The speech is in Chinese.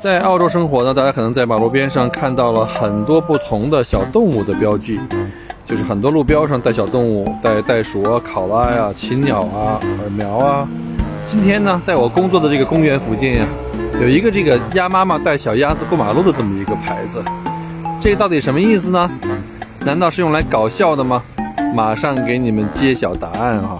在澳洲生活呢，大家可能在马路边上看到了很多不同的小动物的标记，就是很多路标上带小动物，带袋鼠啊、考拉呀、禽鸟啊、耳苗啊。今天呢，在我工作的这个公园附近呀，有一个这个鸭妈妈带小鸭子过马路的这么一个牌子，这到底什么意思呢？难道是用来搞笑的吗？马上给你们揭晓答案啊！